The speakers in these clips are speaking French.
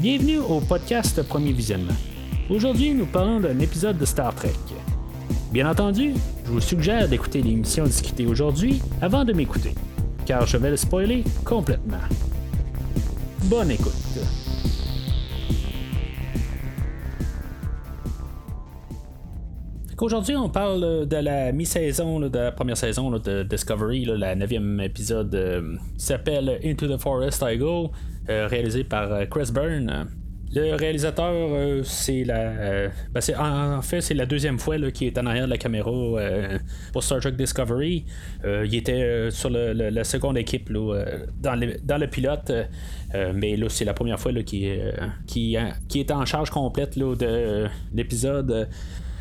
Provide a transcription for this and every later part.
Bienvenue au podcast Premier Visionnement. Aujourd'hui, nous parlons d'un épisode de Star Trek. Bien entendu, je vous suggère d'écouter l'émission discutée aujourd'hui avant de m'écouter, car je vais le spoiler complètement. Bonne écoute. Aujourd'hui, on parle de la mi-saison de la première saison de Discovery, la neuvième épisode euh, s'appelle Into the Forest I Go, réalisé par euh, Chris Byrne. Le réalisateur, c'est la. Ben, en, fait, c'est la deuxième fois qu'il est en arrière de la caméra pour Star Trek Discovery. il était sur la seconde équipe dans, le, pilote. mais là, c'est la première fois qu'il qui, qui est en charge complète de l'épisode.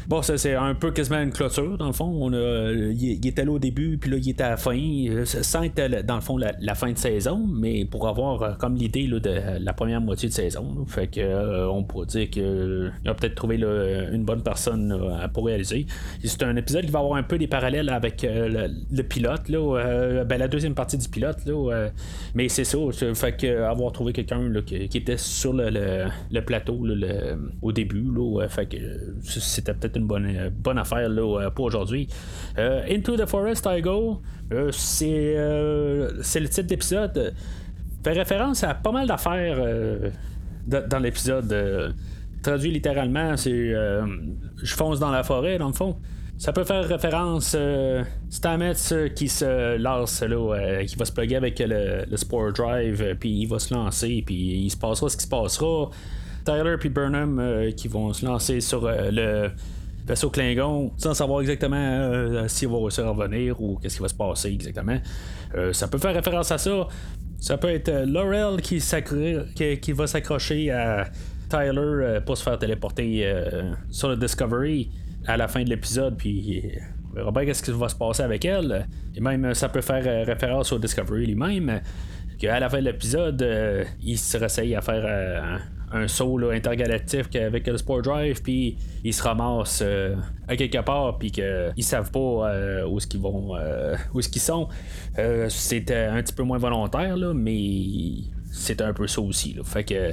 Bon, ça, c'est un peu quasiment une clôture, dans le fond. On a, il, était là au début, puis là, il était à la fin. Sans être, dans le fond, la, fin de saison, mais pour avoir euh, comme l'idée de la première moitié de saison. fait que euh, on pourrait dire qu'il a peut-être trouvé une bonne personne pour réaliser. C'est un épisode qui va avoir un peu des parallèles avec euh, le, pilote, là, ben, la deuxième partie du pilote. Là, mais c'est ça. Fait que avoir trouvé quelqu'un qui, était sur le, plateau au début, là, fait que c'était peut-être une bonne, euh, bonne affaire là, euh, pour aujourd'hui. Euh, Into the Forest I Go, c'est, le titre d'épisode. Fait référence à pas mal d'affaires dans l'épisode. traduit littéralement, c'est je fonce dans la forêt, dans le fond. Ça peut faire référence à Stamets qui se lance là, qui va se plugger avec le, le Sport Drive, puis il va se lancer, puis il se passera ce qui se passera. Tyler et Burnham qui vont se lancer sur le vaisseau Klingon sans savoir exactement euh, s'il va réussir à revenir ou qu'est-ce qui va se passer exactement. Euh, ça peut faire référence à ça. Ça peut être euh, Laurel qui, qui, va s'accrocher à Tyler pour se faire téléporter sur le Discovery à la fin de l'épisode, puis on verra bien qu'est-ce qui va se passer avec elle. Et même, ça peut faire référence au Discovery lui-même. Qu'à la fin de l'épisode, il se réessaye à faire un saut intergalactique avec le Sport Drive, puis ils se ramassent euh, à quelque part, puis qu'ils savent pas euh, où est-ce qu'ils vont, euh, où est-ce qu'ils sont. c'était un petit peu moins volontaire, là, mais c'est un peu ça aussi. Fait que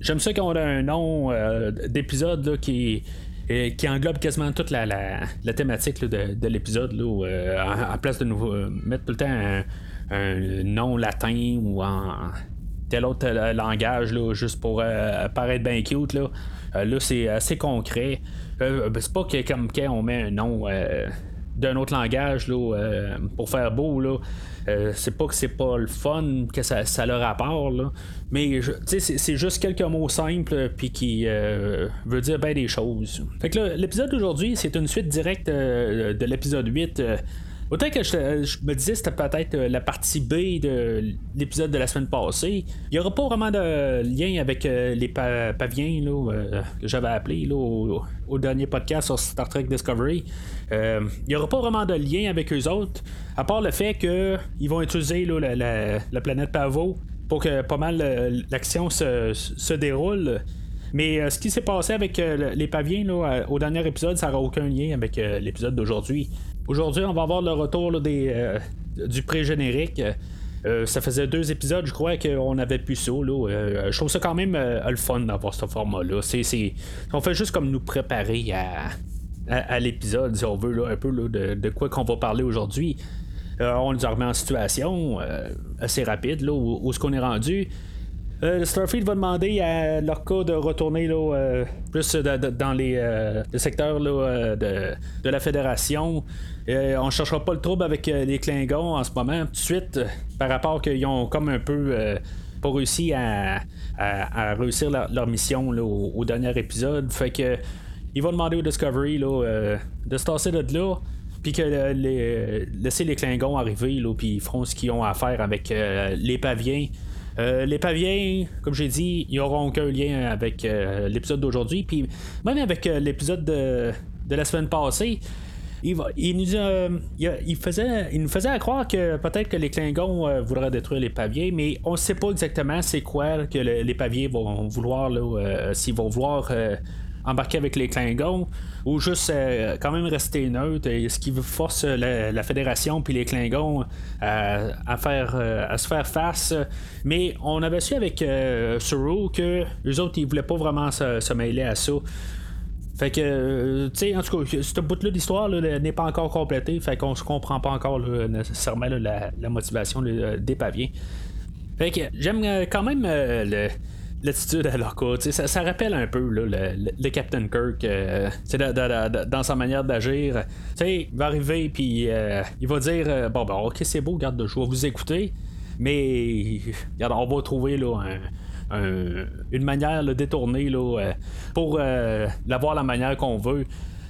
j'aime ça qu'on a un nom d'épisode qui qui englobe quasiment toute la, la, thématique de, l'épisode, en, place de nous mettre tout le temps un, un nom latin ou en tel autre euh, langage, là, juste pour euh, paraître bien cute. Là, euh, là c'est assez concret. Ben, c'est pas que comme quand on met un nom d'un autre langage là, pour faire beau. Là. c'est pas que c'est pas le fun, que ça, ça a le rapport, là. mais c'est, c'est juste quelques mots simples puis qui veut dire bien des choses. L'épisode d'aujourd'hui, c'est une suite directe de l'épisode 8 Autant que je, me disais c'était peut-être euh, la partie B de l'épisode de la semaine passée, il n'y aura pas vraiment de lien avec euh, les paviens là, euh, que j'avais appelé au, dernier podcast sur Star Trek Discovery. il n'y aura pas vraiment de lien avec eux autres, à part le fait qu'ils vont utiliser la, planète Pavo pour que pas mal l'action se, déroule. Mais ce qui s'est passé avec les paviens au dernier épisode, ça n'aura aucun lien avec l'épisode d'aujourd'hui. Aujourd'hui, on va avoir le retour euh, du pré-générique. Euh, ça faisait deux épisodes, je crois, qu'on avait plus ça. Euh, je trouve ça quand même le fun d'avoir ce format-là. On fait juste comme nous préparer à, l'épisode, si on veut, un peu de, quoi qu'on va parler aujourd'hui. on nous remet en situation assez rapide, où, où est-ce qu'on est rendu. Euh, Starfleet va demander à Lorca de retourner là, euh, plus dans les, euh, secteurs de, la Fédération. on ne cherchera pas le trouble avec les Klingons en ce moment, tout de suite, par rapport qu'ils ont comme un peu pas réussi à, réussir leur, mission au, dernier épisode. Fait que il va demander au Discovery de se tasser de là puis que laisser les Klingons arriver, puis ils feront ce qu'ils ont à faire avec les paviens. Euh, les paviens, comme j'ai dit, ils n'auront aucun lien avec euh, l'épisode d'aujourd'hui. Puis même avec euh, l'épisode de, la semaine passée, il, nous, il, faisait, il nous faisait croire que peut-être que les Klingons voudraient détruire les paviers, mais on ne sait pas exactement c'est quoi que les paviers vont vouloir, s'ils vont vouloir embarquer avec les Klingons ou juste quand même rester neutre, ce qui force la, Fédération puis les Klingons à, faire, à se faire face. Mais on avait su avec Suru que les autres ils voulaient pas vraiment se mêler à ça. Fait que, euh, tu sais, en tout cas, ce bout-là d'histoire n'est pas encore complété, fait qu'on se comprend pas encore nécessairement la, motivation des paviens. Fait que j'aime euh, quand même euh, l'attitude à leur. Ça, rappelle un peu le, Captain Kirk dans sa manière d'agir. Il va arriver puis il va dire Bon, ben, ok, c'est beau, garde, je vais vous écouter. Mais on va trouver une manière détournée là, euh, pour euh, l'avoir la manière qu'on veut.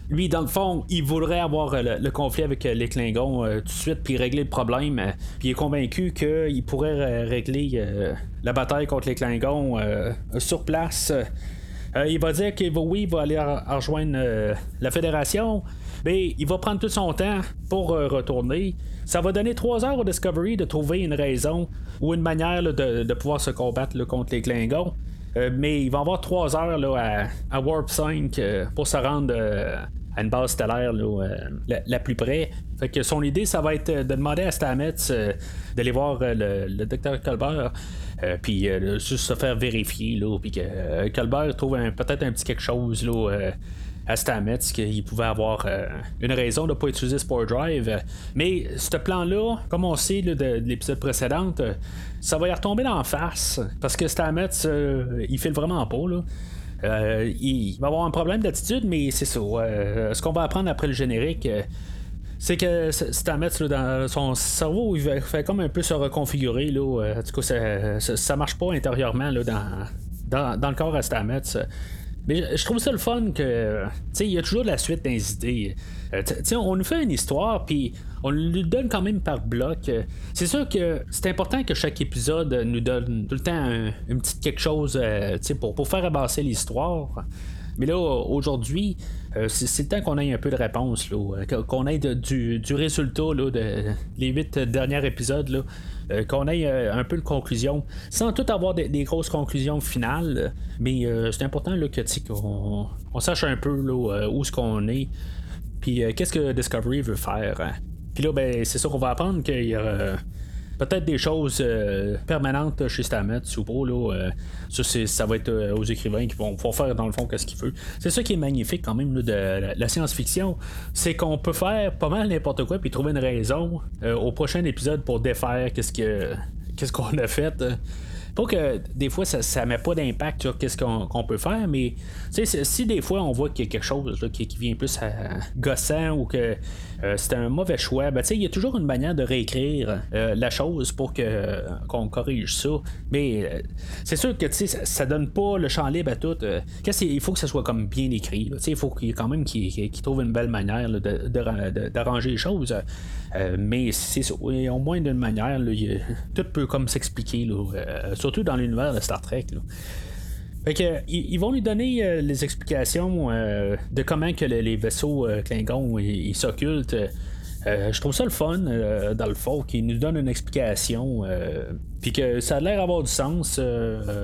Lui, dans le fond, il voudrait avoir euh, le, conflit avec les Klingons tout de suite, puis régler le problème. puis il est convaincu qu'il pourrait régler la bataille contre les Klingons sur place. il va dire que oui, va aller rejoindre la Fédération, mais il va prendre tout son temps pour retourner. Ça va donner trois heures au Discovery de trouver une raison ou une manière de, pouvoir se combattre contre les Klingons. Euh, mais il va avoir trois heures là, à, Warp 5 euh, pour se rendre euh, à une base stellaire la, plus près. Fait que son idée, ça va être de demander à Stamets d'aller voir le, docteur Colbert. puis juste se faire vérifier, puis que Colbert trouve peut-être un petit quelque chose là, à Stamets qu'il pouvait avoir euh, une raison de ne pas utiliser Sport Drive. Mais ce plan-là, comme on sait de, l'épisode précédent, euh, ça va y retomber dans face. Parce que Stamets, euh, il file vraiment pas. Là. Il va avoir un problème d'attitude, mais c'est ça. ce qu'on va apprendre après le générique, c'est que Stamets, dans son cerveau, il fait comme un peu se reconfigurer. Là, en tout ça, ça, marche pas intérieurement là, dans, dans, le corps à Stamets. Mais je trouve ça le fun que, tu sais, il y a toujours de la suite des idées. Euh, on nous fait une histoire, puis on lui donne quand même par bloc. C'est sûr que c'est important que chaque épisode nous donne tout le temps un, une petite quelque chose, euh, pour, pour faire avancer l'histoire. Mais là, aujourd'hui, euh, c'est le temps qu'on ait un peu de réponse, qu'on ait du, résultat là, de les huit derniers épisodes. Euh, qu'on ait euh, un peu de conclusion, sans tout avoir des, grosses conclusions finales, mais c'est important que qu'on on sache un peu où ce qu'on est, puis qu'est-ce que Discovery veut faire. Hein. Puis là, ben, c'est ça qu'on va apprendre qu'il y a peut-être des choses euh, permanentes chez Stamets ou pas. Là, euh, ça, ça va être euh, aux écrivains qui vont faire dans le fond ce qu'ils veulent. C'est ça qui est magnifique quand même de la, science-fiction. C'est qu'on peut faire pas mal n'importe quoi puis trouver une raison au prochain épisode pour défaire qu'est-ce que qu'est-ce qu'on a fait. Pas que des fois ça, met pas d'impact sur qu'est-ce qu'on peut faire, mais si des fois on voit qu'il y a quelque chose qui, vient plus à, gossant ou que euh, c'est un mauvais choix, ben, il y a toujours une manière de réécrire euh, la chose pour que qu'on corrige ça. Mais euh, c'est sûr que ça, ça donne pas le champ libre à tout. il faut que ça soit comme bien écrit. Il faut qu'il quand même qu'il trouve une belle manière d'arranger les choses. mais c'est au moins d'une manière, tout peut comme s'expliquer, surtout dans l'univers de Star Trek. Que, ils vont lui donner euh, les explications euh, de comment que les vaisseaux euh, Klingons ils s'occultent. je trouve ça le fun dans le fond qu'ils nous donnent une explication puis que ça a l'air d'avoir du sens.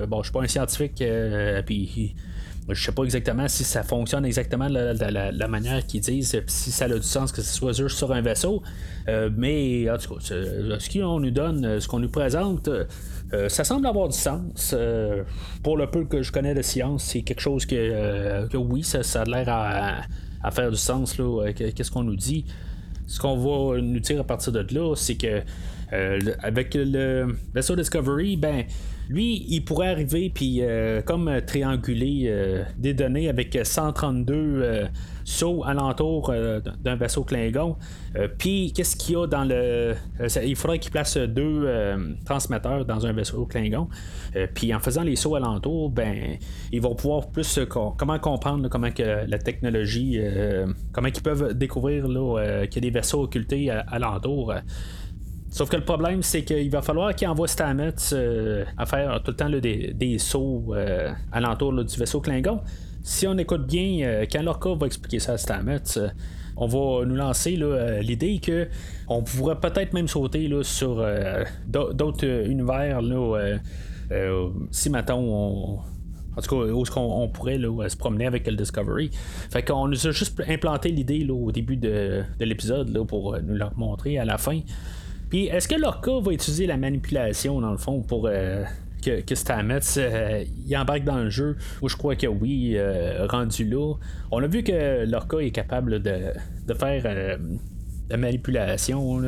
bon, je suis pas un scientifique puis je sais pas exactement si ça fonctionne exactement de la, manière qu'ils disent, si ça a du sens que ce soit juste sur un vaisseau. mais en tout cas, ce qu'on nous donne, ce qu'on nous présente, euh, ça semble avoir du sens. Euh, pour le peu que je connais de science, c'est quelque chose que, euh, oui, ça, a l'air à, faire du sens. Qu'est-ce qu'on nous dit? Ce qu'on va nous dire à partir de là, c'est que avec le vaisseau Discovery, ben lui, il pourrait arriver puis comme trianguler des données avec 132 saut alentour euh, d'un vaisseau Klingon. Euh, puis, qu'est-ce qu'il y a dans le. Euh, il faudrait qu'il place deux transmetteurs dans un vaisseau Klingon. puis, en faisant les sauts alentour, ben, ils vont pouvoir plus comment comprendre comment la technologie, comment ils peuvent découvrir qu'il y a des vaisseaux occultés alentour. Sauf que le problème, c'est qu'il va falloir qu'il envoie Stamets à faire tout le temps des, des, sauts alentour du vaisseau Klingon si on écoute bien, euh, quand Lorca va expliquer ça à Stamets, euh, on va nous lancer euh, l'idée que on pourrait peut-être même sauter sur d'autres univers. si maintenant on, en tout cas, où on, pourrait se promener avec le Discovery. Fait qu'on nous a juste implanté l'idée au début de, l'épisode pour nous la montrer à la fin. Puis est-ce que Lorca va utiliser la manipulation dans le fond pour que, que Stamets il embarque dans le jeu? Où je crois que oui, rendu là. On a vu que Lorca est capable de, de faire la manipulation.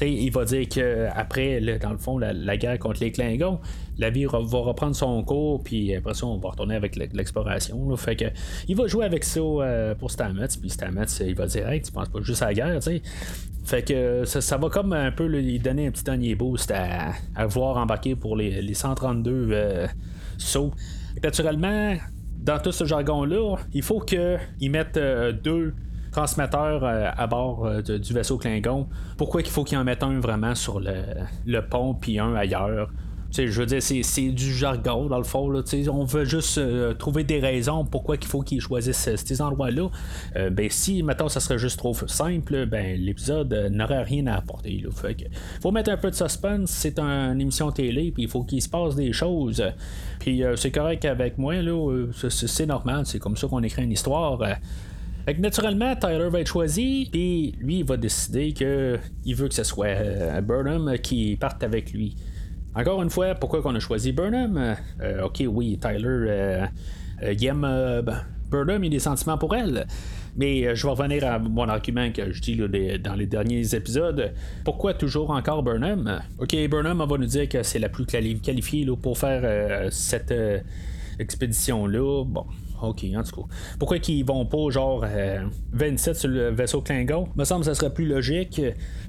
Il va dire qu'après, dans le fond, la, guerre contre les Klingons, la vie va reprendre son cours, puis après ça, on va retourner avec l'exploration. Fait que, il va jouer avec ça euh, pour Stamets, puis Stamets, il va dire Hey, tu penses pas juste à la guerre, tu Fait que ça, va comme un peu lui donner un petit dernier boost à, à voir embarquer pour les, 132 euh, sauts. Naturellement, dans tout ce jargon-là, il faut qu'ils mettent euh, deux transmetteur euh, à bord du vaisseau Klingon, pourquoi il faut qu'il en mette un vraiment sur le, pont puis un ailleurs? Je veux dire, c'est, du jargon dans le fond. Là, on veut juste euh, trouver des raisons pourquoi il faut qu'ils choisissent ces endroits-là. ben, si, maintenant ça serait juste trop simple, ben, l'épisode n'aurait rien à apporter. Il faut mettre un peu de suspense. C'est une émission télé, puis il faut qu'il se passe des choses. Puis c'est correct avec moi, là, c'est, normal. C'est comme ça qu'on écrit une histoire. Fait que naturellement, Tyler va être choisi, puis lui, il va décider qu'il veut que ce soit euh, Burnham qui parte avec lui. Encore une fois, pourquoi qu'on a choisi Burnham? Euh, Ok, oui, Tyler, euh, il aime Burnham, il a des sentiments pour elle. Mais je vais revenir à mon argument que je dis dans les derniers épisodes. Pourquoi toujours encore Burnham? Ok, Burnham va nous dire que c'est la plus qualifiée pour faire cette expédition-là. Bon, ok, en tout cas. Pourquoi qu'ils vont pas genre 27 euh, sur le vaisseau Klingon? Me semble que ça serait plus logique.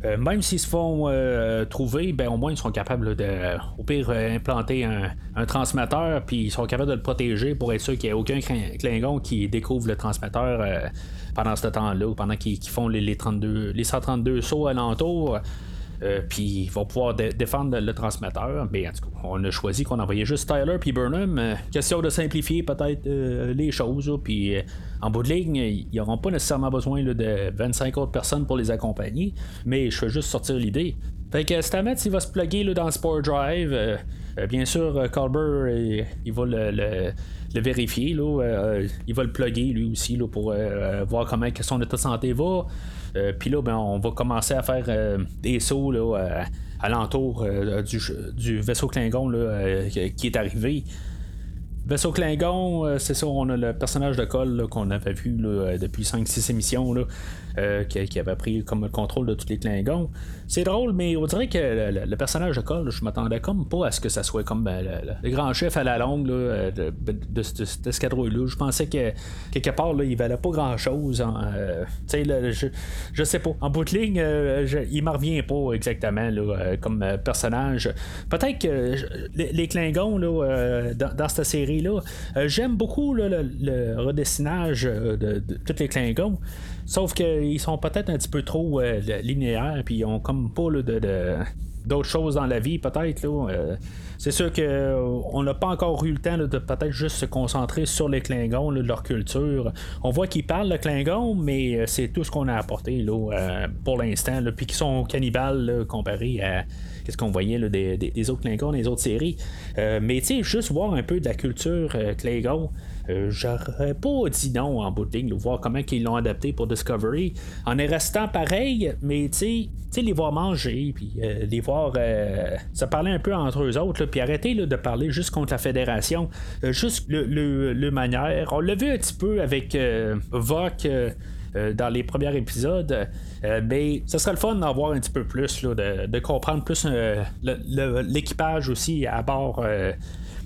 Euh, même s'ils se font euh, trouver, ben au moins ils seront capables de, au pire, implanter un, transmetteur, puis ils sont capables de le protéger pour être sûr qu'il n'y ait aucun Klingon qui découvre le transmetteur pendant ce temps-là, pendant qu'ils font les, les, 32, les 132 sauts alentour. Euh, puis il va pouvoir défendre le transmetteur. Mais en tout cas, on a choisi qu'on envoyait juste Tyler puis Burnham. Euh, question de simplifier peut-être euh, les choses. Puis en bout de ligne, ils n'auront pas nécessairement besoin de 25 autres personnes pour les accompagner. Mais je fais juste sortir l'idée. Fait que Stamets, il va se plugger dans Sport Drive. Bien sûr, Colbert, il va le, vérifier. il va le plugger lui aussi pour voir comment son état de santé va. Euh, puis là, ben, on va commencer à faire euh, des sauts là, euh, alentour du, du, vaisseau Klingon qui est arrivé. Vaisseau Klingon, euh, c'est ça, on a le personnage de Cole qu'on avait vu euh, depuis 5-6 émissions, euh, qui, avait pris comme le contrôle de tous les Klingons. C'est drôle, mais on dirait que le, personnage de Cole, je m'attendais comme pas à ce que ça soit comme ben, le, grand chef à la longue de, cet escadron-là. Je pensais que quelque part, il valait pas grand-chose. je, je sais pas. En bout de ligne, il m'en revient pas exactement comme personnage. Peut-être que les, Klingons dans, dans cette série euh, J'aime beaucoup le, redessinage euh, de, tous les Klingons. Sauf qu'ils sont peut-être un petit peu trop euh, linéaires, puis ils ont comme pas d'autres choses dans la vie, peut-être. c'est sûr qu'on n'a pas encore eu le temps de peut-être juste se concentrer sur les Klingons, leur culture. On voit qu'ils parlent le Klingon, mais c'est tout ce qu'on a apporté pour l'instant, puis qu'ils sont cannibales comparés à qu'est-ce qu'on voyait des, autres Klingons, des autres séries. Euh, mais tu sais, juste voir un peu de la culture euh, Klingon. Euh, j'aurais pas dit non en bout de ligne, voir comment ils l'ont adapté pour Discovery, en est restant pareil, mais tu sais, les voir manger, puis les voir se parler un peu entre eux autres, puis arrêter de parler juste contre la Fédération, juste le, le, manière. On l'a vu un petit peu avec Vok euh, dans les premiers épisodes. Euh, mais ce serait le fun d'en voir un petit peu plus, de, comprendre plus euh, l'équipage aussi à bord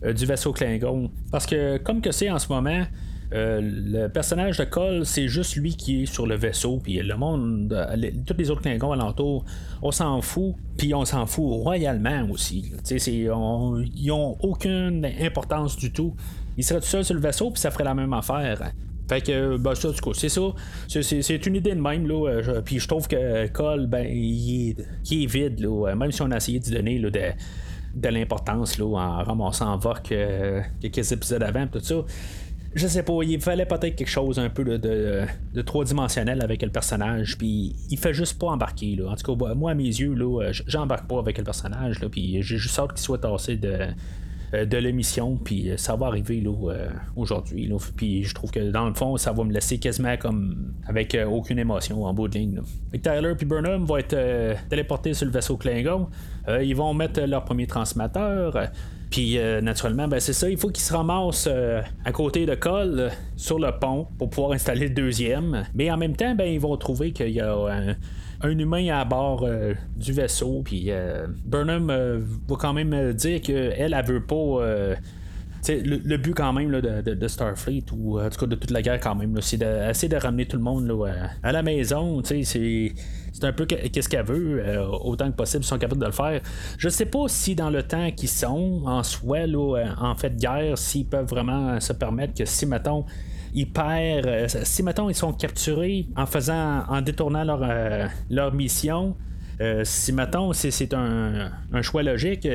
du vaisseau Klingon. Parce que comme que c'est en ce moment, le personnage de Cole, c'est juste lui qui est sur le vaisseau, puis le monde, tous les autres Klingons alentour, on s'en fout, puis on s'en fout royalement aussi. ils n'ont aucune importance du tout. Ils seraient tout seuls sur le vaisseau, puis ça ferait la même affaire. Fait que, ben, ça, du coup, c'est ça. C'est une idée de même, là. Euh, puis je trouve que Cole, ben, il est, vide, là. Même si on a essayé de donner, de, de l'importance, là, en ramassant Voc euh, quelques épisodes avant, tout ça. Je sais pas, il fallait peut-être quelque chose un peu de, de, trois-dimensionnel avec le personnage, puis il fait juste pas embarquer, là. En tout cas, moi, à mes yeux, là, j'embarque pas avec le personnage, là, puis j'ai juste hâte qu'il soit tassé de de l'émission, puis ça va arriver là, aujourd'hui. Puis je trouve que dans le fond, ça va me laisser quasiment comme avec aucune émotion en bout de ligne. Tyler et Burnham vont être téléportés sur le vaisseau Klingon. ils vont mettre leur premier transmetteur. Puis naturellement, ben, c'est ça, il faut qu'ils se ramassent à côté de Cole sur le pont pour pouvoir installer le deuxième. Mais en même temps, ben, ils vont trouver qu'il y a un, humain à bord euh, du vaisseau. Puis euh, Burnham euh, va quand même dire qu'elle, elle, veut pas. Le, but quand même de, Starfleet ou en tout cas de toute la guerre quand même c'est d'essayer de, ramener tout le monde à, la maison c'est un peu qu'est-ce qu'elle veut autant que possible ils sont capables de le faire je sais pas si dans le temps qu'ils sont en soi en fait guerre s'ils peuvent vraiment se permettre que si mettons ils perdent. Euh, si mettons ils sont capturés en faisant en détournant leur, euh, leur mission, euh, si mettons c'est un, un, choix logique,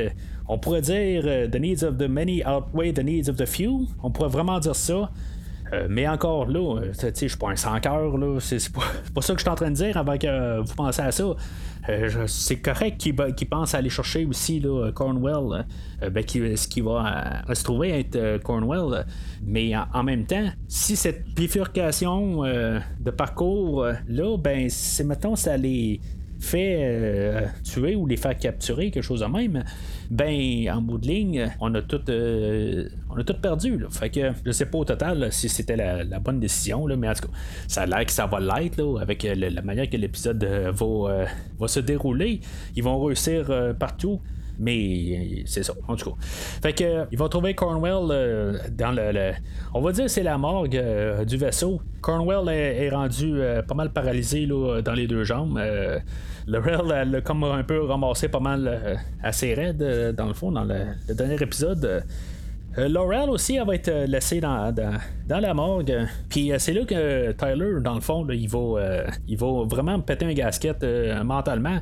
on pourrait dire The needs of the many outweigh the needs of the few. On pourrait vraiment dire ça. Mais encore là, je suis pas un sans cœur, c'est pas, pas, ça que je suis en train de dire avant que vous pensez à ça. Euh, c'est correct qu'il pense aller chercher aussi là, Cornwell, euh, ben, ce qui va euh, se trouver être Cornwell. Mais en, même temps, si cette bifurcation de parcours là, ben, c'est mettons, ça les fait tuer ou les faire capturer, quelque chose de même, ben en bout de ligne, on a tout, on a tout perdu. Là. Fait que je sais pas au total si c'était la, bonne décision, mais en tout cas, ça a l'air que ça va l'être avec la manière que l'épisode va, va se dérouler. Ils vont réussir partout. Mais c'est ça, en tout cas. Fait que ils vont trouver Cornwell dans le, On va dire c'est la morgue du vaisseau. Cornwell est, rendu pas mal paralysé dans les deux jambes. Laurel, elle l'a comme un peu ramassé pas mal assez raide dans le fond, dans le dernier épisode. Euh, Laurel aussi, elle va être euh, laissée dans, la morgue. Puis euh, c'est là que Tyler, dans le fond, il, va, il va vraiment péter un gasket mentalement.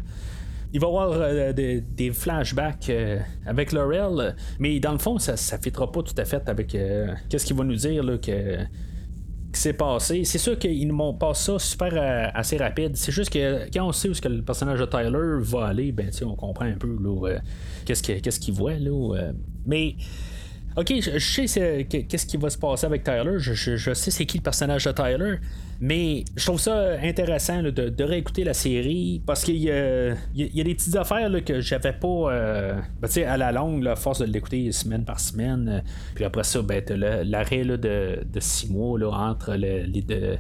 Il va avoir des, flashbacks avec Laurel, mais dans le fond, ça ne fitera pas tout à fait avec qu'est-ce qu'il va nous dire là, que qui s'est passé. C'est sûr qu'ils nous montrent pas ça super assez rapide. C'est juste que quand on sait où que le personnage de Tyler va aller, ben on comprend un peu qu'est-ce qu'il voit. Là, mais Ok, je, sais qu'est-ce qui va se passer avec Tyler. Je, sais c'est qui le personnage de Tyler. Mais je trouve ça intéressant de, réécouter la série parce qu'il y, a des petites affaires que j'avais pas euh, ben, à la longue, la force de l'écouter semaine par semaine. puis après ça, ben, l'arrêt de, de six mois là, entre les deux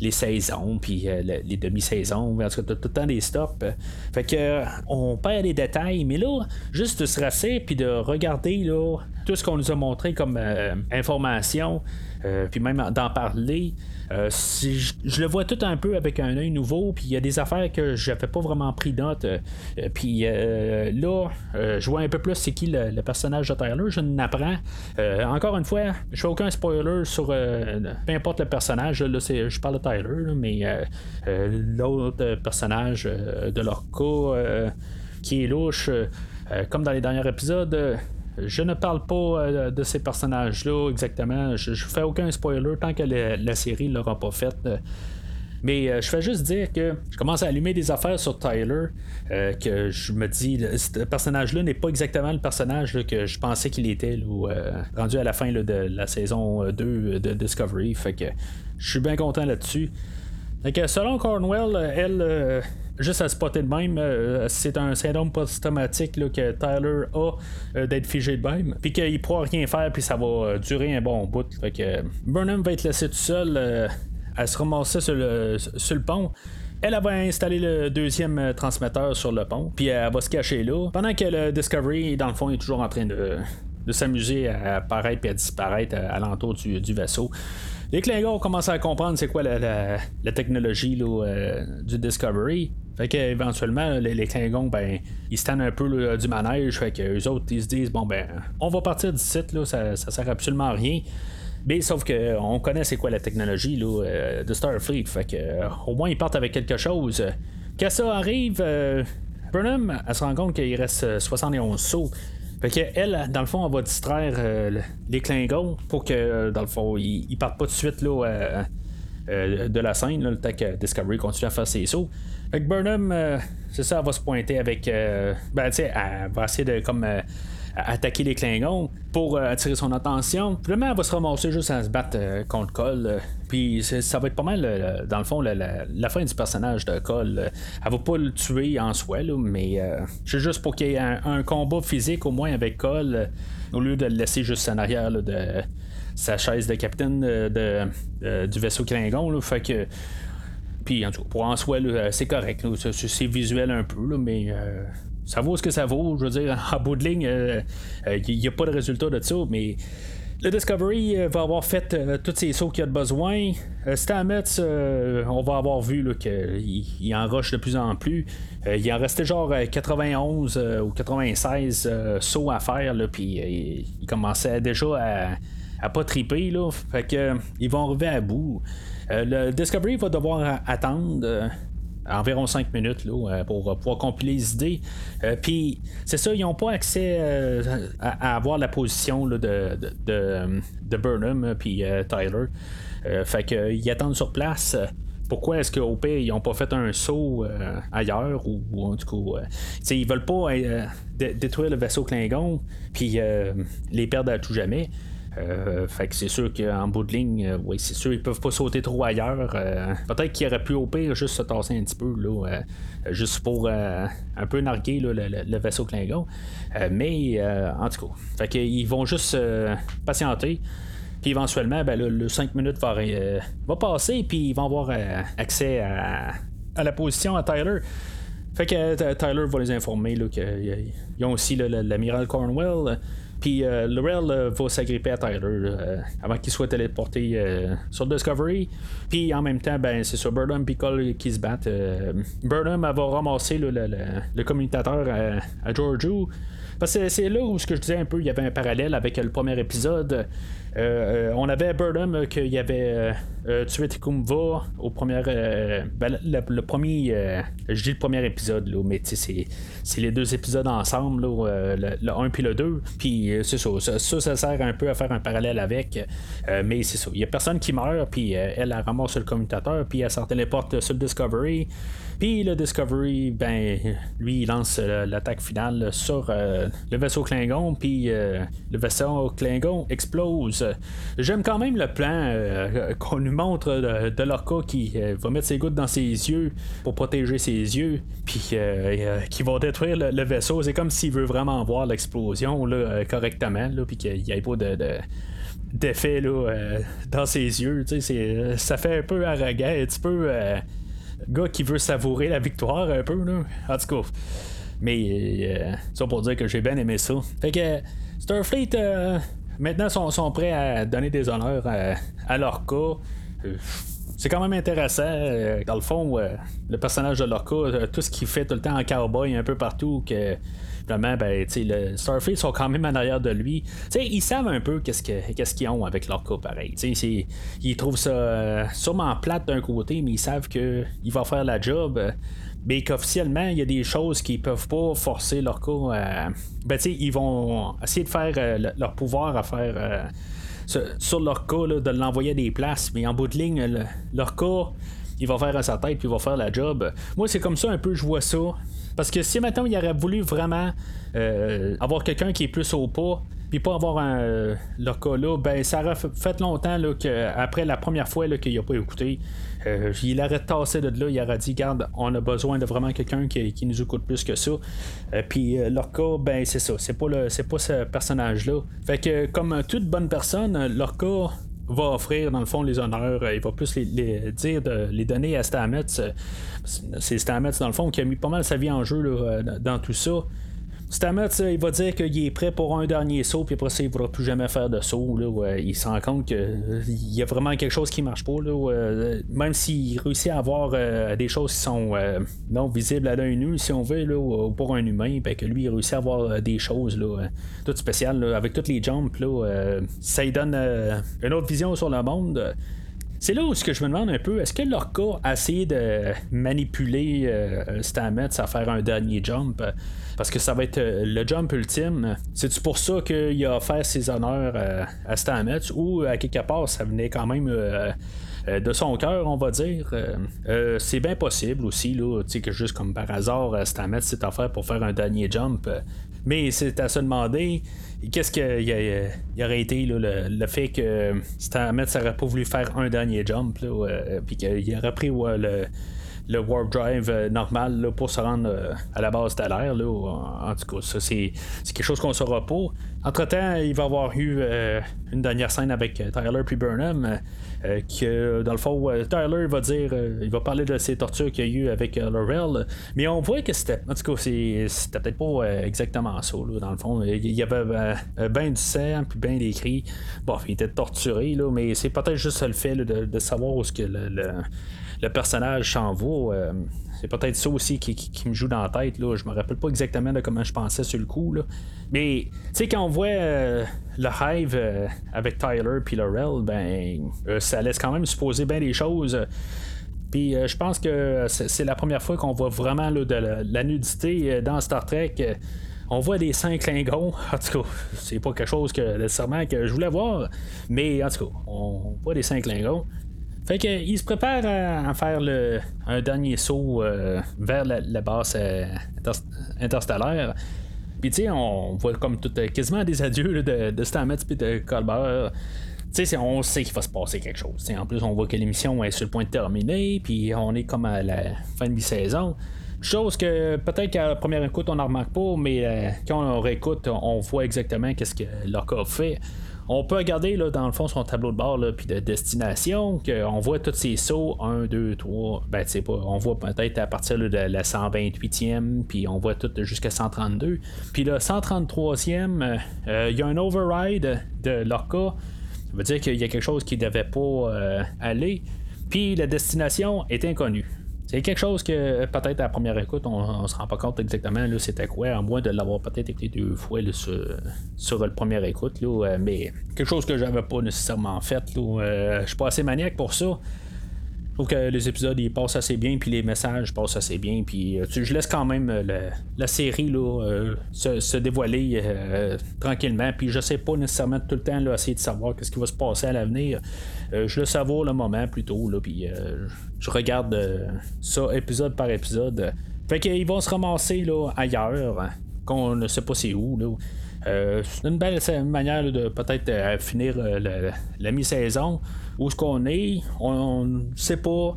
les saisons, puis euh, les demi-saisons, en tout cas, tout, le temps des stops. Fait que euh, on perd les détails, mais là, juste de se rasser puis de regarder là, tout ce qu'on nous a montré comme euh, information, puis même d'en parler, euh, je, le vois tout un peu avec un œil nouveau, puis il y a des affaires que j'avais pas vraiment pris note. Euh, puis euh, là, je vois un peu plus c'est qui le, personnage de Tyler, je n'apprends. encore une fois, je fais aucun spoiler sur peu importe le personnage. Là, je parle de Tyler, mais l'autre personnage de leur qui est louche, comme dans les derniers épisodes je ne parle pas euh, de ces personnages-là exactement. Je, ne fais aucun spoiler tant que la série ne l'aura pas fait. Mais euh, je fais juste dire que je commence à allumer des affaires sur Tyler, euh, que je me dis, ce personnage-là n'est pas exactement le personnage que je pensais qu'il était, rendu à la fin de la saison 2 de Discovery. Fait que je suis bien content là-dessus. selon Cornwell, elle juste à spotter de même, euh, c'est un syndrome post-traumatique que Tyler a euh, d'être figé de même, puis qu'il pourra rien faire, puis ça va euh, durer un bon bout. Fait que Burnham va être laissé tout seul à se ramasser sur le, sur le pont. Elle, va installer le deuxième transmetteur sur le pont, puis elle va se cacher là. Pendant que le Discovery, dans le fond, est toujours en train de, s'amuser à apparaître et à disparaître à, l'entour du, vaisseau. Les Klingons commencent à comprendre c'est quoi la, technologie du Discovery. Fait qu'éventuellement, les, les Klingons, ben, ils se un peu du manège. Fait que eux autres, ils se disent, bon, ben, on va partir du site, là, ça, ça sert absolument à rien. Mais sauf que on connaît c'est quoi la technologie euh, de Starfleet. Fait que euh, au moins ils partent avec quelque chose. Quand ça arrive, euh, Burnham, elle se rend compte qu'il reste 71 sauts. Fait que elle, dans le fond, elle va distraire les Klingons pour que, dans le fond, ils, partent pas tout de suite là, de la scène, le temps que Discovery continue à faire ses sauts. Fait Burnham, euh, c'est ça, elle va se pointer avec. Euh, ben, tu sais, elle va essayer de comme. Euh, attaquer les Klingons pour attirer son attention. Finalement, elle va se ramasser juste à se battre contre Cole. Puis ça va être pas mal, dans le fond, la, fin du personnage de Cole. elle va pas le tuer en soi, mais c'est juste pour qu'il y ait un, combat physique au moins avec Cole, au lieu de le laisser juste en arrière de sa chaise de capitaine de, du vaisseau Klingon. fait que. Puis en tout cas, pour en soi, c'est correct. c'est visuel un peu, mais euh, ça vaut ce que ça vaut. Je veux dire, en bout de ligne, il euh, n'y euh, a pas de résultat de ça, mais. Le Discovery va avoir fait tous ces sauts qu'il a de besoin. Stamets, on va avoir vu qu'il il en rush de plus en plus. il en restait genre 91 ou 96 sauts à faire, puis il commençait déjà à, à pas triper. Là. Fait que, euh, ils vont arriver à bout. Euh, le Discovery va devoir attendre euh, environ 5 minutes là, pour pouvoir compiler les idées. Puis c'est ça, ils n'ont pas accès à, avoir la position de, de, de, Burnham puis Tyler. fait qu'ils attendent sur place. Pourquoi est-ce qu'au pire, ils n'ont pas fait un saut ailleurs ou, en tout cas, ils veulent pas détruire le vaisseau Klingon puis les perdre à tout jamais. Euh, fait que c'est sûr qu'en bout de ligne, euh, oui, c'est sûr, ils peuvent pas sauter trop ailleurs. Euh, peut-être qu'il aurait pu au pire juste se tasser un petit peu, là, juste pour un peu narguer le, vaisseau Klingon. mais en tout cas, fait qu'ils vont juste patienter. Puis éventuellement, ben, le 5 minutes va, passer, puis ils vont avoir accès à, la position à Tyler. Fait que Tyler va les informer qu'ils ont aussi l'amiral Cornwell. Puis euh, Lorel euh, va s'agripper à Tyler euh, avant qu'il soit téléporté sur Discovery. Puis en même temps, ben c'est sur Burnham et Cole qui se battent. Burnham va ramasser le, communicateur à, à Giorgio. Parce que c'est là où ce que je disais un peu, il y avait un parallèle avec le premier épisode. Euh, euh, on avait Burnham euh, qu'il avait tué Tikumva au premier. Ben, le, premier. je dis le premier épisode, là, mais c'est, les deux épisodes ensemble, le, 1 puis le 2. Puis c'est ça, ça, ça, sert un peu à faire un parallèle avec. mais c'est ça. Il y a personne qui meurt, puis elle, elle ramasse le commutateur, puis elle sort les portes sur le Discovery. Puis le Discovery, ben, lui, il lance l'attaque finale sur le vaisseau Klingon, puis le vaisseau Klingon explose. J'aime quand même le plan euh, qu'on nous montre de, Lorca qui euh, va mettre ses gouttes dans ses yeux pour protéger ses yeux, puis euh, qui va détruire le, vaisseau. C'est comme s'il veut vraiment voir l'explosion correctement, puis qu'il n'y ait pas de, d'effet dans ses yeux. ça fait un peu arrogant, un petit peu gars qui veut savourer la victoire un peu. En tout cas. Mais ça pour dire que j'ai bien aimé ça. Fait que Starfleet Maintenant, ils sont, prêts à donner des honneurs à, Lorca. Euh, c'est quand même intéressant. Euh, dans le fond, euh, le personnage de Lorca, tout ce qu'il fait tout le temps en cowboy un peu partout, que vraiment, ben, le Starfleet sont quand même en arrière de lui. ils savent un peu qu'est-ce, qu'ils ont avec Lorca, pareil. ils trouvent ça sûrement plate d'un côté, mais ils savent qu'il va faire la job mais qu'officiellement, il y a des choses qui peuvent pas forcer leur cas à. Ben, tu ils vont essayer de faire euh, leur pouvoir à faire. Euh, sur leur cas, de l'envoyer des places, mais en bout de ligne, leur cas, il va faire à sa tête puis il va faire la job. Moi, c'est comme ça un peu, je vois ça. Parce que si maintenant il aurait voulu vraiment euh, avoir quelqu'un qui est plus au pas, puis pas avoir un euh, là, ben ça aurait fait longtemps là, que après la première fois qu'il n'a pas écouté, euh, il aurait tassé de là, il aurait dit garde, on a besoin de vraiment quelqu'un qui, nous écoute plus que ça. Euh, puis leur cas, ben c'est ça, c'est pas pas ce personnage-là. Fait que comme toute bonne personne, leur cas va offrir dans le fond les honneurs, il va plus les, dire les donner à Stamets. C'est Stamets dans le fond qui a mis pas mal sa vie en jeu dans tout ça. Stamets, il va dire qu'il est prêt pour un dernier saut, puis après ça, il ne voudra plus jamais faire de saut. Là, il se rend compte qu'il euh, y a vraiment quelque chose qui marche pas. Là, euh, même s'il réussit à avoir euh, des choses qui sont non visibles à l'œil nu, si on veut, là, pour un humain, ben, que lui, il réussit à avoir des choses là, toutes spéciales, avec toutes les jumps. Là, ça lui donne une autre vision sur le monde. C'est là où ce que je me demande un peu, est-ce que Lorca a essayé de manipuler Stamets à faire un dernier jump? Parce que ça va être euh, le jump ultime. C'est-tu pour ça qu'il a offert ses honneurs euh, à Stamets ou à quelque part ça venait quand même de son cœur, on va dire? c'est bien possible aussi, là, que juste comme par hasard, Stamets s'est offert pour faire un dernier jump. Mais c'est à se demander qu'est-ce qu'il aurait été le, fait que Stamets n'aurait pas voulu faire un dernier jump, puis qu'il aurait pris le le warp drive euh, normal pour se rendre euh, à la base stellaire. Là, en, tout cas, ça, c'est, quelque chose qu'on saura pas. Entre-temps, il va y avoir eu euh, une dernière scène avec Tyler puis Burnham. que dans le fond, Tyler va dire, il va parler de ses tortures qu'il y a eu avec Laurel, mais on voit que c'était, en tout cas, c'était peut-être pas exactement ça, dans le fond. Il y avait bien du sang, puis bien des cris. Bon, il était torturé, là, mais c'est peut-être juste le fait de, savoir où ce que le personnage s'en va. Euh, c'est peut-être ça aussi qui, me joue dans la tête. Là. Je me rappelle pas exactement de comment je pensais sur le coup. Là. Mais tu sais, quand on voit euh, le Hive euh, avec Tyler puis Laurel, ben ça laisse quand même supposer bien des choses. Puis je pense que c'est la première fois qu'on voit vraiment de la, nudité dans Star Trek on voit des seins Klingons. En tout cas, c'est pas quelque chose que nécessairement que je voulais voir. Mais en tout cas, on voit des seins Klingons. Fait qu'il se prépare à, faire le, un dernier saut euh, vers la, base euh, interstellaire. Puis tu sais, on voit comme tout, euh, quasiment des adieux de, Stamets et de Colbert. Tu sais, on sait qu'il va se passer quelque chose. en plus, on voit que l'émission est sur le point de terminer, puis on est comme à la fin de mi-saison. Chose que peut-être qu'à la première écoute, on n'en remarque pas, mais quand on réécoute, on voit exactement qu'est-ce que leur corps fait. On peut regarder là, dans le fond son tableau de bord puis de destination, qu'on voit tous ces sauts 1, 2, 3, ben tu pas, on voit peut-être à partir de la 128e, puis on voit tout jusqu'à 132. Puis le 133e, euh, il y a un override de l'Orca. Ça veut dire qu'il y a quelque chose qui ne devait pas euh, aller. Puis la destination est inconnue. C'est quelque chose que peut-être à la première écoute, on, ne se rend pas compte exactement là, c'était quoi, à moins de l'avoir peut-être écouté deux fois sur, le premier écoute. Là, euh, mais quelque chose que j'avais pas nécessairement fait. Là, euh, je suis pas assez maniaque pour ça. Trouve que les épisodes ils passent assez bien, puis les messages passent assez bien, puis euh, je laisse quand même euh, la, série là, euh, se, dévoiler tranquillement, puis je sais pas nécessairement tout le temps là, essayer de savoir ce qui va se passer à l'avenir. je le savoure le moment plutôt, là, puis je regarde ça épisode par épisode. Fait qu'ils vont se ramasser là, ailleurs, hein, qu'on ne sait pas c'est où. Là. C'est une belle manière de peut-être finir la mi-saison. Où est-ce qu'on est? On ne sait pas.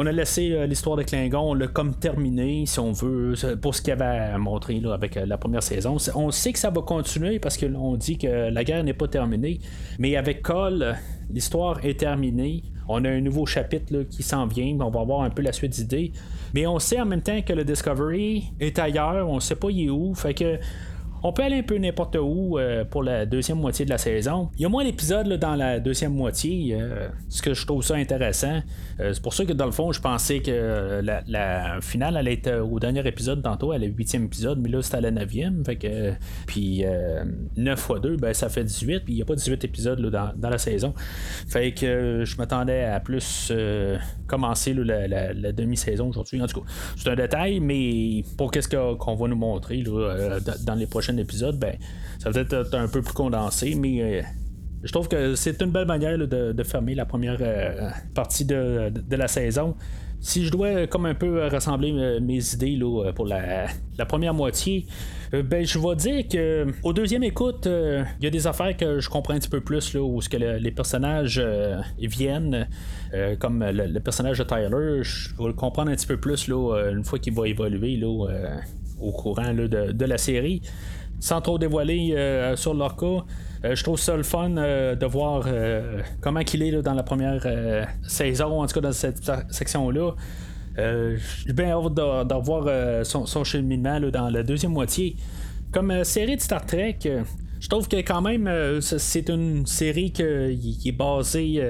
On a laissé euh, l'histoire de Klingon, on l'a comme terminé, si on veut, pour ce qu'il avait à montrer là, avec euh, la première saison. On sait que ça va continuer parce qu'on dit que la guerre n'est pas terminée. Mais avec Cole, l'histoire est terminée. On a un nouveau chapitre qui s'en vient. On va avoir un peu la suite d'idées. Mais on sait en même temps que le Discovery est ailleurs. On sait pas il est où. Fait que on peut aller un peu n'importe où euh, pour la deuxième moitié de la saison. Il y a moins d'épisodes dans la deuxième moitié, euh, ce que je trouve ça intéressant. Euh, c'est pour ça que dans le fond, je pensais que la, finale allait être au dernier épisode tantôt, à la huitième épisode, mais là c'était à la neuvième. Fait que, puis 9 fois 2, ben, ça fait 18, puis il n'y a pas 18 épisodes dans, la saison. Fait que je m'attendais à plus commencer la, demi-saison aujourd'hui. En tout cas, c'est un détail, mais pour qu'est-ce qu'on va nous montrer dans les prochains épisode, ben, ça va être un peu plus condensé, mais euh, je trouve que c'est une belle manière de, fermer la première euh, partie de, la saison. Si je dois comme un peu rassembler euh, mes idées là, pour la, première moitié, ben je vais dire que au deuxième écoute, il y a des affaires que je comprends un petit peu plus là, où ce que les personnages viennent, comme le, personnage de Tyler, je vais le comprendre un petit peu plus là, une fois qu'il va évoluer là, au courant de, la série. Sans trop dévoiler euh, sur leur cas, euh, je trouve ça le fun euh, de voir comment il est dans la première saison, en tout cas dans cette section-là. J'ai bien hâte de, voir son, cheminement dans la deuxième moitié. Comme série de Star Trek, je trouve que quand même, c'est une série qui est basée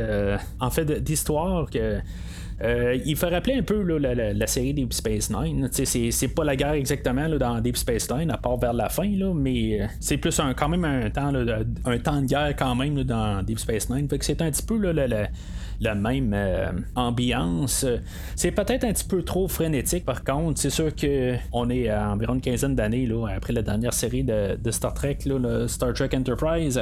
en fait d'histoire. que euh, il fait rappeler un peu la, série Deep Space Nine. C'est, pas la guerre exactement dans Deep Space Nine, à part vers la fin, mais euh, c'est plus un, quand même un temps, un temps de guerre quand même dans Deep Space Nine. Fait que c'est un petit peu la, même euh, ambiance. C'est peut-être un petit peu trop frénétique par contre. C'est sûr qu'on est à environ une quinzaine d'années après la dernière série de, Star Trek, Star Trek Enterprise.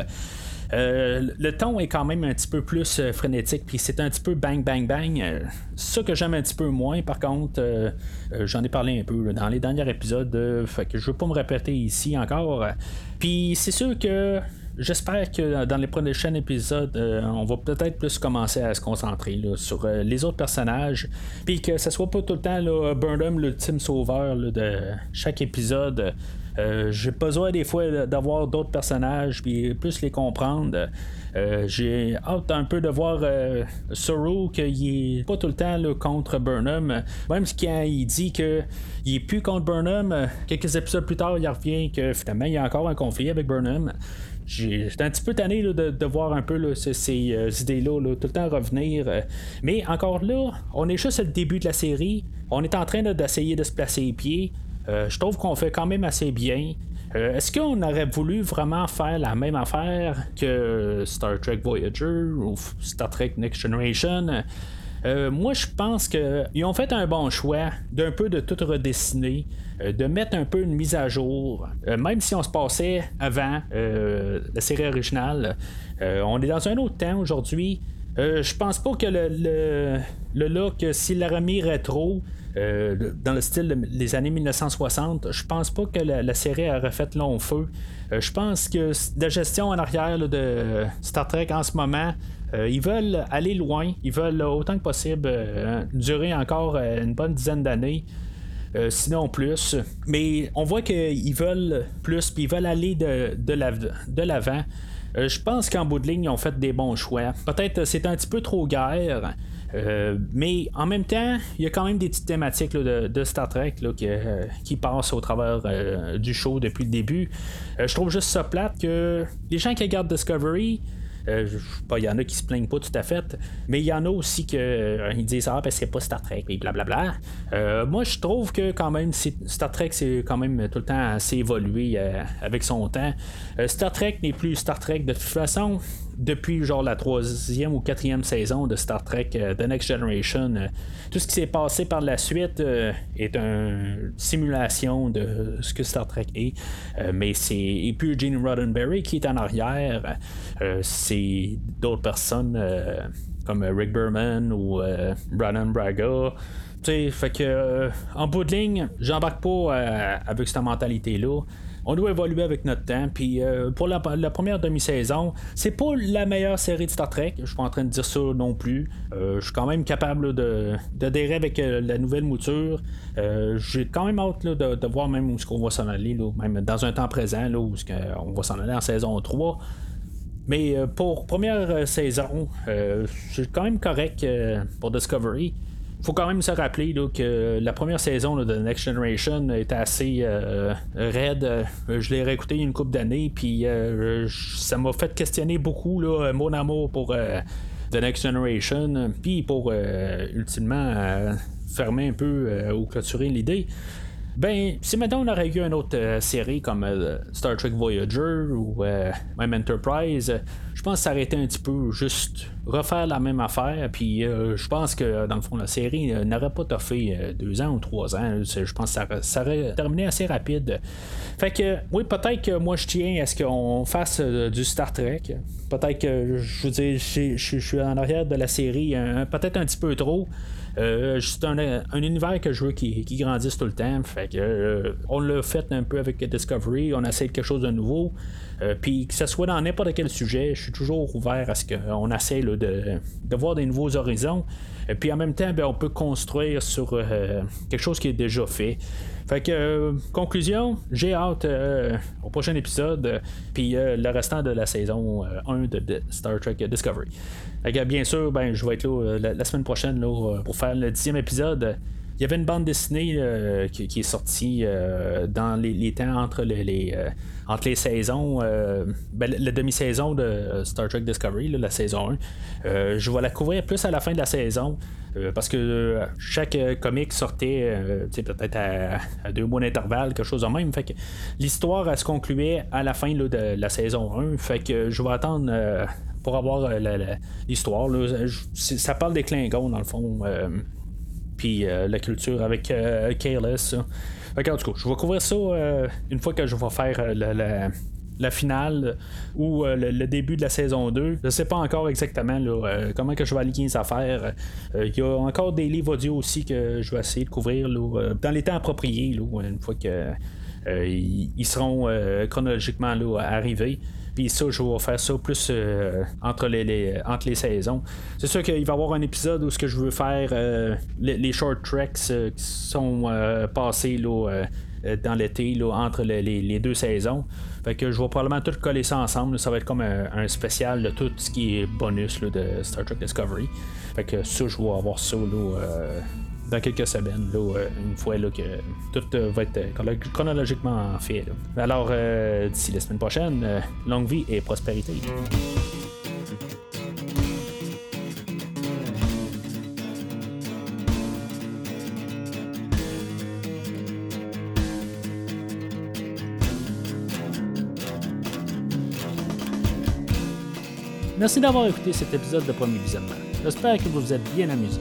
Le ton est quand même un petit peu plus frénétique, puis c'est un petit peu bang, bang, bang. ça que j'aime un petit peu moins, par contre, j'en ai parlé un peu dans les derniers épisodes, fait que je veux pas me répéter ici encore. Puis c'est sûr que J'espère que dans les prochains épisodes, euh, on va peut-être plus commencer à se concentrer sur euh, les autres personnages, puis que ce soit pas tout le temps là, Burnham l'ultime sauveur de chaque épisode. Euh, j'ai besoin des fois d'avoir d'autres personnages, puis plus les comprendre. j'ai hâte un peu de voir Sorrow qu'il est pas tout le temps contre Burnham. Même quand il dit qu'il est plus contre Burnham, quelques épisodes plus tard, il revient que finalement il y a encore un conflit avec Burnham. J'étais un petit peu tanné de, voir un peu ces, euh, idées-là tout le temps revenir. Euh. mais encore là, on est juste au début de la série. On est en train d'essayer de se placer les pieds. Euh, je trouve qu'on fait quand même assez bien. Est-ce qu'on aurait voulu vraiment faire la même affaire que Star Trek Voyager ou Star Trek Next Generation? moi, je pense qu'ils ont fait un bon choix d'un peu de tout redessiner. Euh, de mettre un peu une mise à jour, euh, même si on se passait avant euh, la série originale. on est dans un autre temps aujourd'hui. je pense pas que le look, s'il l'a remis rétro, dans le style des années 1960, je pense pas que la, série a refait long feu. je pense que la gestion en arrière de Star Trek en ce moment, ils veulent aller loin, ils veulent autant que possible durer encore une bonne dizaine d'années. Euh, sinon plus. Mais on voit qu'ils veulent plus, puis ils veulent aller de, l'avant. Euh, je pense qu'en bout de ligne, ils ont fait des bons choix. Peut-être c'est un petit peu trop guerre. Euh, mais en même temps, il y a quand même des petites thématiques de, Star Trek qui, passent au travers du show depuis le début. je trouve juste ça plate que les gens qui regardent Discovery, euh, il y en a qui se plaignent pas tout à fait, mais il y en a aussi qui euh, disent Ah, ben c'est pas Star Trek, et blablabla. Euh, moi, je trouve que quand même, Star Trek, c'est quand même tout le temps assez évolué avec son temps. Star Trek n'est plus Star Trek de toute façon depuis genre la troisième ou quatrième saison de Star Trek The Next Generation. tout ce qui s'est passé par la suite est une simulation de ce que Star Trek est. mais c'est et puis Gene Roddenberry qui est en arrière. c'est d'autres personnes euh, comme Rick Berman ou euh, Brandon Braga. fait que euh, en bout de ligne, j'embarque pas avec cette mentalité-là on doit évoluer avec notre temps. Puis pour la, première demi-saison, c'est pas la meilleure série de Star Trek. Je suis pas en train de dire ça non plus. je suis quand même capable de d'adhérer avec la nouvelle mouture. J'ai quand même hâte de, voir même où ce qu'on va s'en aller, même dans un temps présent, où on va s'en aller en saison 3. Mais euh, pour première euh, saison, euh, c'est quand même correct pour Discovery. Faut quand même se rappeler que la première saison de Next Generation était assez raide. je l'ai réécouté une couple d'années, puis ça m'a fait questionner beaucoup mon amour pour The Next Generation, puis pour ultimement fermer un peu ou clôturer l'idée. Ben, si maintenant on aurait eu une autre euh, série comme euh, Star Trek Voyager ou euh, même Enterprise, je pense que ça aurait été un petit peu juste refaire la même affaire. Puis je pense que dans le fond, la série n'aurait pas toffé deux ans ou trois ans. Je pense que ça, aurait terminé assez rapide. Fait que, oui, peut-être que moi je tiens à ce qu'on fasse du Star Trek. Peut-être que, je veux dire, je suis en arrière de la série peut-être un petit peu trop. Euh, c'est un, univers que je veux qui, grandisse tout le temps. Fait que, euh, on l'a fait un peu avec Discovery, on essaie quelque chose de nouveau. Euh, puis que ce soit dans n'importe quel sujet, je suis toujours ouvert à ce qu'on essaie de, voir des nouveaux horizons. Et puis en même temps, ben, on peut construire sur quelque chose qui est déjà fait. Fait que, conclusion, j'ai hâte au prochain épisode, puis le restant de la saison 1 de Star Trek Discovery bien sûr, ben, je vais être là euh, la, semaine prochaine là, euh, pour faire le dixième épisode. Il y avait une bande dessinée euh, qui, est sortie dans les, temps entre les, entre les saisons, ben, la demi-saison de Star Trek Discovery, la saison 1. je vais la couvrir plus à la fin de la saison. parce que chaque comic sortait peut-être à, deux mois d'intervalle, quelque chose de même. Fait que l'histoire se concluait à la fin de la saison 1. Fait que je vais attendre pour avoir euh, l'histoire. Ça parle des Klingons, dans le fond. Euh, puis euh, la culture avec Careless. En tout cas, je vais couvrir ça une fois que je vais faire la finale ou le, début de la saison 2. Je sais pas encore exactement comment que je vais aligner les affaires. Il y a encore des livres audio aussi que je vais essayer de couvrir dans les temps appropriés, une fois que ils seront chronologiquement arrivés. Puis ça, je vais faire ça plus euh, entre, les, entre les saisons. C'est sûr qu'il va y avoir un épisode où ce que je veux faire euh, les, short tracks euh, qui sont passés dans l'été entre les, deux saisons. Fait que je vais probablement tout coller ça ensemble. Ça va être comme un, spécial de tout ce qui est bonus de Star Trek Discovery. Fait que ça, je vais avoir ça dans quelques semaines, euh, une fois là, que tout euh, va être chronologiquement fait. Alors, euh, d'ici la semaine prochaine, longue vie et prospérité. Merci d'avoir écouté cet épisode de Premier Visionnement. J'espère que vous vous êtes bien amusé.